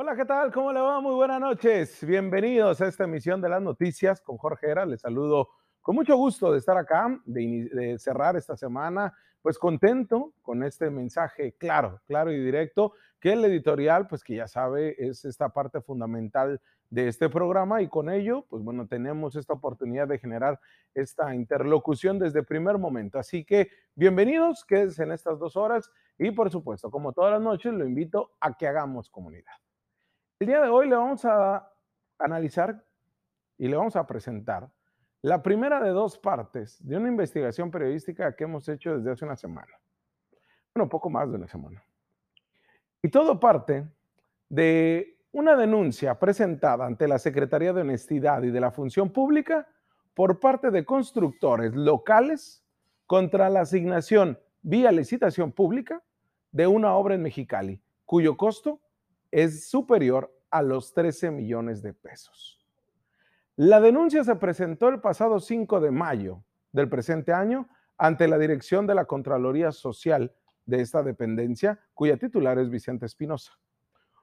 Hola, ¿qué tal? ¿Cómo le va? Muy buenas noches. Bienvenidos a esta emisión de las noticias con Jorge Era. Les saludo con mucho gusto de estar acá, de, de, cerrar esta semana, pues contento con este mensaje claro, claro y directo, que el editorial, pues que ya sabe, es esta parte fundamental de este programa y con ello, pues bueno, tenemos esta oportunidad de generar esta interlocución desde primer momento. Así que bienvenidos, quédense en estas dos horas y por supuesto, como todas las noches, lo invito a que hagamos comunidad. El día de hoy le vamos a analizar y le vamos a presentar la primera de dos partes de una investigación periodística que hemos hecho desde hace una semana. Bueno, poco más de una semana. Y todo parte de una denuncia presentada ante la Secretaría de Honestidad y de la Función Pública por parte de constructores locales contra la asignación vía licitación pública de una obra en Mexicali, cuyo costo es superior a los 13 millones de pesos. La denuncia se presentó el pasado 5 de mayo del presente año ante la dirección de la Contraloría Social de esta dependencia, cuya titular es Vicente Espinosa.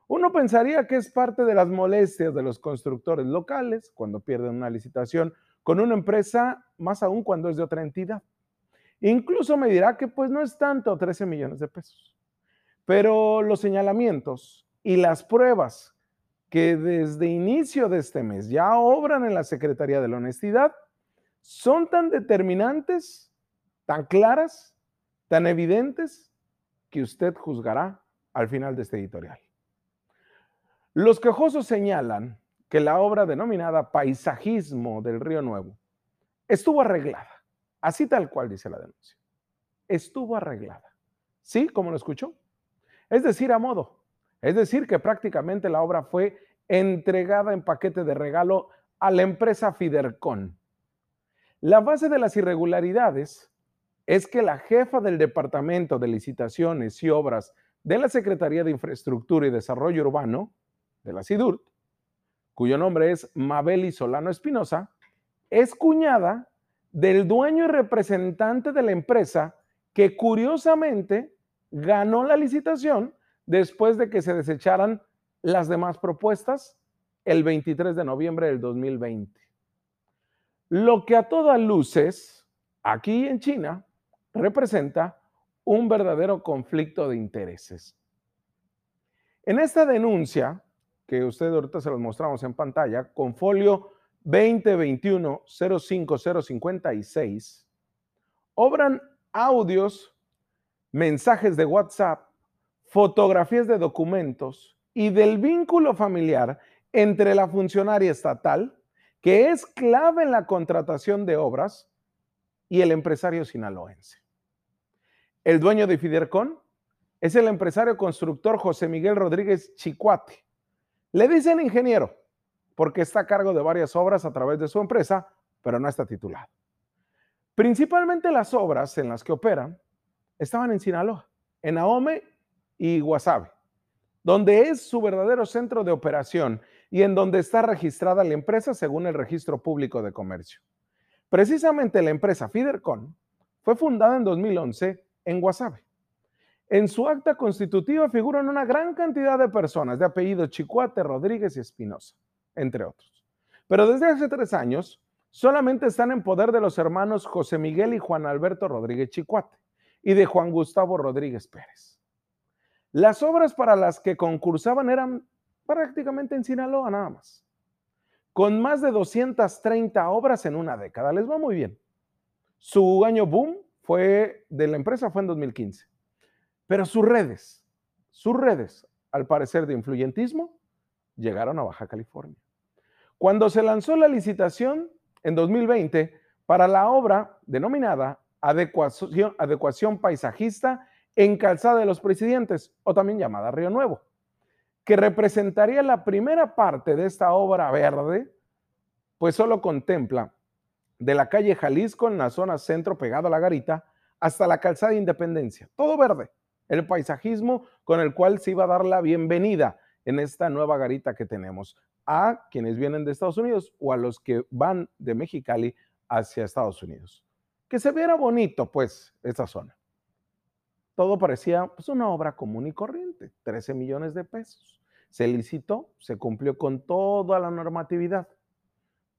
Uno pensaría que es parte de las molestias de los constructores locales cuando pierden una licitación con una empresa, más aún cuando es de otra entidad. Incluso me dirá que pues no es tanto 13 millones de pesos. Pero los señalamientos y las pruebas que desde inicio de este mes ya obran en la Secretaría de la Honestidad son tan determinantes, tan claras, tan evidentes, que usted juzgará al final de este editorial. Los quejosos señalan que la obra denominada Paisajismo del Río Nuevo estuvo arreglada, así tal cual dice la denuncia. Estuvo arreglada. ¿Sí? ¿Cómo lo escuchó? Es decir, a modo. Es decir, que prácticamente la obra fue entregada en paquete de regalo a la empresa Fidercon. La base de las irregularidades es que la jefa del Departamento de Licitaciones y Obras de la Secretaría de Infraestructura y Desarrollo Urbano, de la SIDURT, cuyo nombre es Mabeli Solano Espinosa, es cuñada del dueño y representante de la empresa que curiosamente ganó la licitación después de que se desecharan las demás propuestas el 23 de noviembre del 2020. Lo que a todas luces, aquí en China, representa un verdadero conflicto de intereses. En esta denuncia, que usted ahorita se los mostramos en pantalla, con folio 2021-05056, obran audios, mensajes de WhatsApp fotografías de documentos y del vínculo familiar entre la funcionaria estatal, que es clave en la contratación de obras, y el empresario sinaloense. El dueño de Fidercon es el empresario constructor José Miguel Rodríguez Chicuate. Le dicen ingeniero porque está a cargo de varias obras a través de su empresa, pero no está titulado. Principalmente las obras en las que operan estaban en Sinaloa, en Ahome y Guasave, donde es su verdadero centro de operación y en donde está registrada la empresa según el registro público de comercio. Precisamente la empresa Fidercon fue fundada en 2011 en Guasave. En su acta constitutiva figuran una gran cantidad de personas de apellido Chicuate, Rodríguez y Espinosa, entre otros. Pero desde hace tres años solamente están en poder de los hermanos José Miguel y Juan Alberto Rodríguez Chicuate y de Juan Gustavo Rodríguez Pérez. Las obras para las que concursaban eran prácticamente en Sinaloa nada más, con más de 230 obras en una década. Les va muy bien. Su año boom fue de la empresa fue en 2015, pero sus redes, sus redes, al parecer de influyentismo, llegaron a Baja California. Cuando se lanzó la licitación en 2020 para la obra denominada Adecuación, adecuación Paisajista en Calzada de los Presidentes, o también llamada Río Nuevo, que representaría la primera parte de esta obra verde, pues solo contempla de la calle Jalisco en la zona centro pegado a la garita hasta la calzada de Independencia, todo verde, el paisajismo con el cual se iba a dar la bienvenida en esta nueva garita que tenemos a quienes vienen de Estados Unidos o a los que van de Mexicali hacia Estados Unidos. Que se viera bonito, pues, esta zona todo parecía pues, una obra común y corriente, 13 millones de pesos. se licitó, se cumplió con toda la normatividad,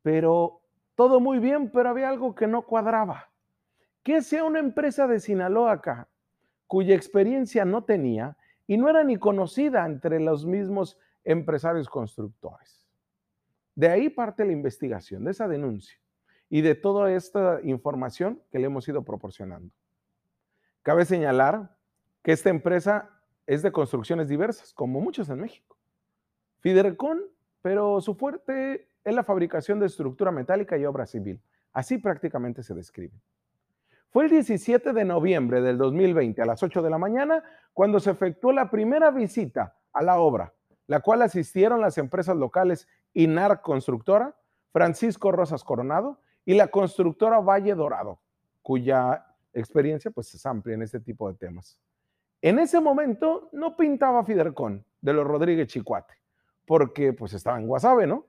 pero todo muy bien, pero había algo que no cuadraba. Que sea una empresa de Sinaloa acá, cuya experiencia no tenía y no era ni conocida entre los mismos empresarios constructores. De ahí parte la investigación, de esa denuncia y de toda esta información que le hemos ido proporcionando. Cabe señalar que esta empresa es de construcciones diversas, como muchas en México. Fidercon, pero su fuerte es la fabricación de estructura metálica y obra civil. Así prácticamente se describe. Fue el 17 de noviembre del 2020 a las 8 de la mañana cuando se efectuó la primera visita a la obra, la cual asistieron las empresas locales INAR Constructora, Francisco Rosas Coronado y la constructora Valle Dorado, cuya experiencia pues es amplia en este tipo de temas. En ese momento no pintaba Fidercon de los Rodríguez Chicuate, porque pues estaba en Guasave, ¿no?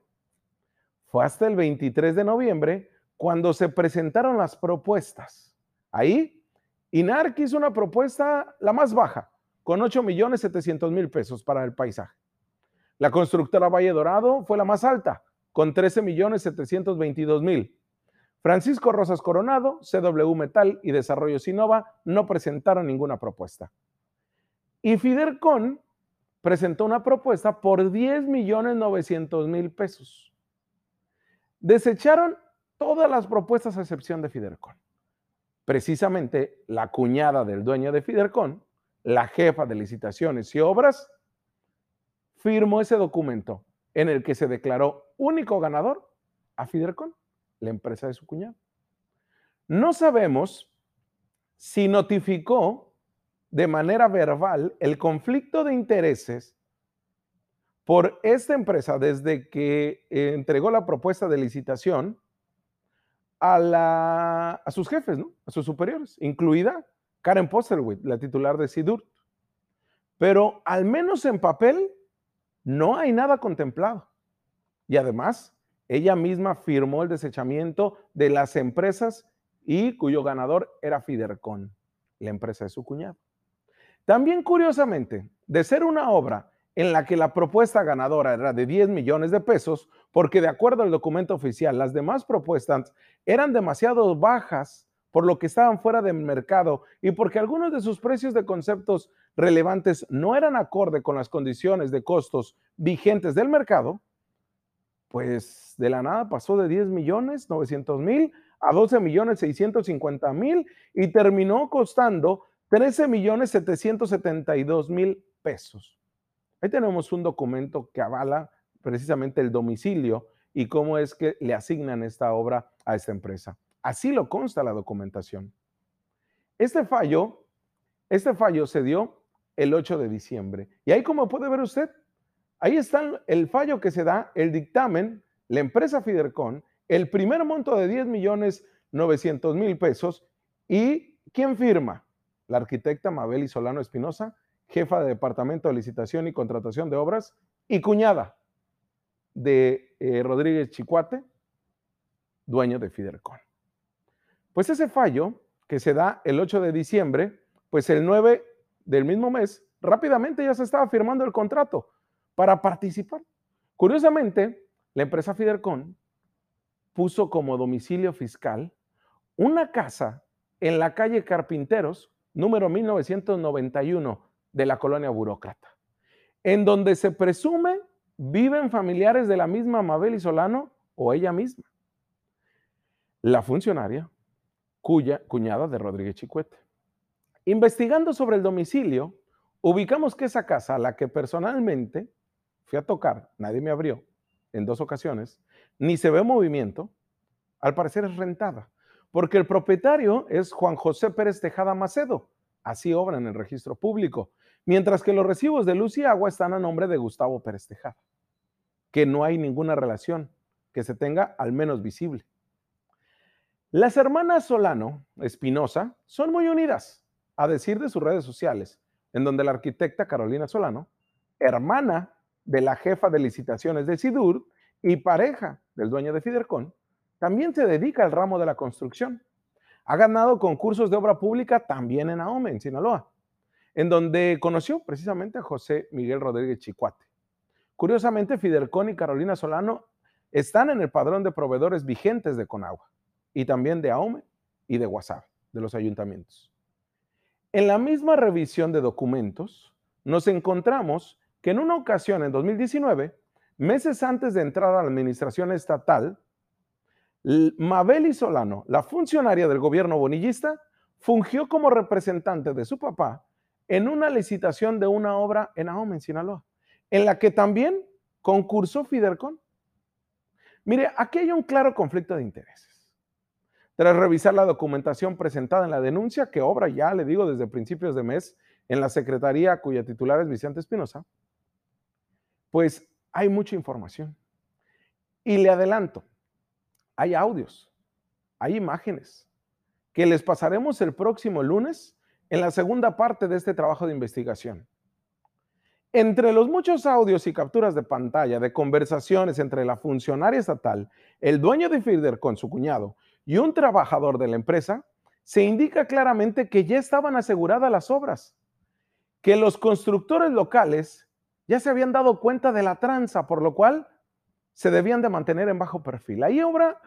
Fue hasta el 23 de noviembre cuando se presentaron las propuestas. Ahí, INARC hizo una propuesta la más baja, con 8 millones 700 mil pesos para el paisaje. La constructora Valle Dorado fue la más alta, con 13 millones 722 mil. Francisco Rosas Coronado, CW Metal y Desarrollo Sinova no presentaron ninguna propuesta. Y Fidercon presentó una propuesta por 10 millones 900 mil pesos. Desecharon todas las propuestas a excepción de Fidercon. Precisamente la cuñada del dueño de Fidercon, la jefa de licitaciones y obras, firmó ese documento en el que se declaró único ganador a Fidercon, la empresa de su cuñado. No sabemos si notificó de manera verbal el conflicto de intereses por esta empresa desde que eh, entregó la propuesta de licitación a, a sus jefes, ¿no? a sus superiores, incluida Karen Posterwit, la titular de SIDUR. Pero al menos en papel no hay nada contemplado. Y además, ella misma firmó el desechamiento de las empresas y cuyo ganador era Fidercon, la empresa de su cuñado. También curiosamente, de ser una obra en la que la propuesta ganadora era de 10 millones de pesos, porque de acuerdo al documento oficial, las demás propuestas eran demasiado bajas, por lo que estaban fuera del mercado y porque algunos de sus precios de conceptos relevantes no eran acorde con las condiciones de costos vigentes del mercado, pues de la nada pasó de 10 millones 900 mil a 12 millones 650 mil y terminó costando 13 millones 772 mil pesos. Ahí tenemos un documento que avala precisamente el domicilio y cómo es que le asignan esta obra a esta empresa. Así lo consta la documentación. Este fallo, este fallo se dio el 8 de diciembre. Y ahí como puede ver usted, ahí está el fallo que se da, el dictamen, la empresa Fidercon, el primer monto de 10 millones 900 mil pesos y ¿quién firma? La arquitecta Mabel Solano Espinosa, jefa de Departamento de Licitación y Contratación de Obras y cuñada de eh, Rodríguez Chicuate, dueño de Fidercon. Pues ese fallo que se da el 8 de diciembre, pues el 9 del mismo mes, rápidamente ya se estaba firmando el contrato para participar. Curiosamente, la empresa Fidercon puso como domicilio fiscal una casa en la calle Carpinteros, número 1991 de la colonia burócrata, en donde se presume viven familiares de la misma Mabel y Solano o ella misma. La funcionaria, cuya cuñada de Rodríguez Chicuete. Investigando sobre el domicilio, ubicamos que esa casa, a la que personalmente fui a tocar, nadie me abrió en dos ocasiones, ni se ve movimiento, al parecer es rentada, porque el propietario es Juan José Pérez Tejada Macedo, así obra en el registro público, mientras que los recibos de luz y agua están a nombre de Gustavo Pérez Tejada, que no hay ninguna relación que se tenga al menos visible. Las hermanas Solano Espinosa son muy unidas, a decir de sus redes sociales, en donde la arquitecta Carolina Solano, hermana de la jefa de licitaciones de SIDUR y pareja del dueño de Fidercon, también se dedica al ramo de la construcción. Ha ganado concursos de obra pública también en Ahome, en Sinaloa en donde conoció precisamente a José Miguel Rodríguez Chicuate. Curiosamente, Fidelcon y Carolina Solano están en el padrón de proveedores vigentes de Conagua y también de AOME y de WhatsApp, de los ayuntamientos. En la misma revisión de documentos, nos encontramos que en una ocasión, en 2019, meses antes de entrar a la administración estatal, Mabel Solano, la funcionaria del gobierno bonillista, fungió como representante de su papá en una licitación de una obra en Ahome, en Sinaloa, en la que también concursó Fidelcon. Mire, aquí hay un claro conflicto de intereses. Tras revisar la documentación presentada en la denuncia, que obra ya, le digo, desde principios de mes en la secretaría cuya titular es Vicente Espinosa, pues hay mucha información. Y le adelanto, hay audios, hay imágenes, que les pasaremos el próximo lunes en la segunda parte de este trabajo de investigación. Entre los muchos audios y capturas de pantalla de conversaciones entre la funcionaria estatal, el dueño de Fider con su cuñado y un trabajador de la empresa, se indica claramente que ya estaban aseguradas las obras, que los constructores locales ya se habían dado cuenta de la tranza, por lo cual se debían de mantener en bajo perfil. Ahí obra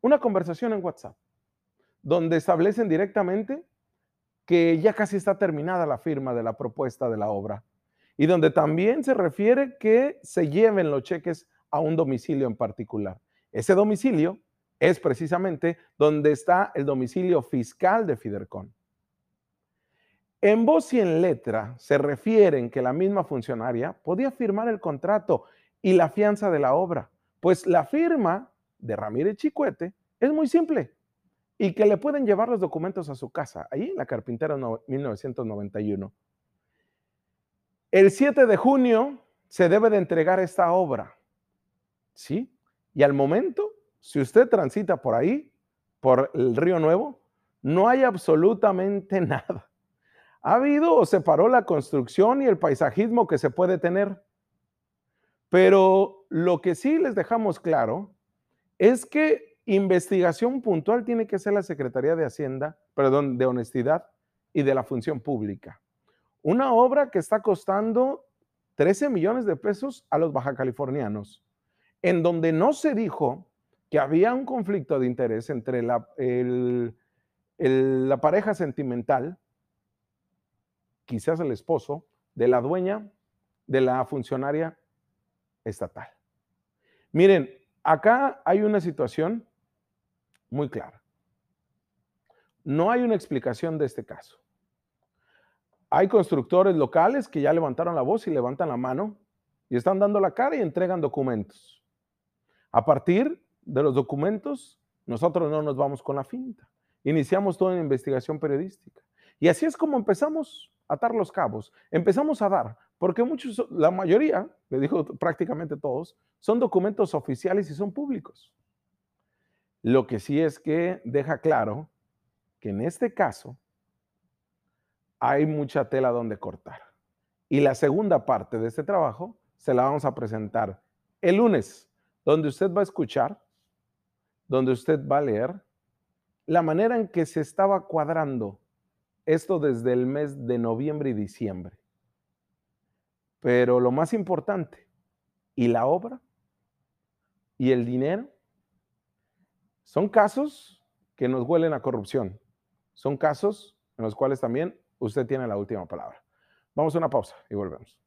una conversación en WhatsApp, donde establecen directamente que ya casi está terminada la firma de la propuesta de la obra y donde también se refiere que se lleven los cheques a un domicilio en particular. Ese domicilio es precisamente donde está el domicilio fiscal de Fidercon. En voz y en letra se refieren que la misma funcionaria podía firmar el contrato y la fianza de la obra, pues la firma de Ramírez Chicuete es muy simple y que le pueden llevar los documentos a su casa, ahí en la Carpintera 1991. El 7 de junio se debe de entregar esta obra, ¿sí? Y al momento, si usted transita por ahí, por el Río Nuevo, no hay absolutamente nada. Ha habido o se paró la construcción y el paisajismo que se puede tener. Pero lo que sí les dejamos claro es que Investigación puntual tiene que ser la Secretaría de Hacienda, perdón, de Honestidad y de la Función Pública. Una obra que está costando 13 millones de pesos a los bajacalifornianos, en donde no se dijo que había un conflicto de interés entre la, la pareja sentimental, quizás el esposo, de la dueña de la funcionaria estatal. Miren, acá hay una situación muy clara. No hay una explicación de este caso. Hay constructores locales que ya levantaron la voz y levantan la mano y están dando la cara y entregan documentos. A partir de los documentos, nosotros no nos vamos con la finta. Iniciamos toda una investigación periodística. Y así es como empezamos atar los cabos. Empezamos a dar, porque muchos, la mayoría, le digo prácticamente todos, son documentos oficiales y son públicos. Lo que sí es que deja claro que en este caso hay mucha tela donde cortar. Y la segunda parte de este trabajo se la vamos a presentar el lunes, donde usted va a escuchar, donde usted va a leer la manera en que se estaba cuadrando esto desde el mes de noviembre y diciembre. Pero lo más importante, ¿y la obra? ¿Y el dinero? Son casos que nos huelen a corrupción. Son casos en los cuales también usted tiene la última palabra. Vamos a una pausa y volvemos.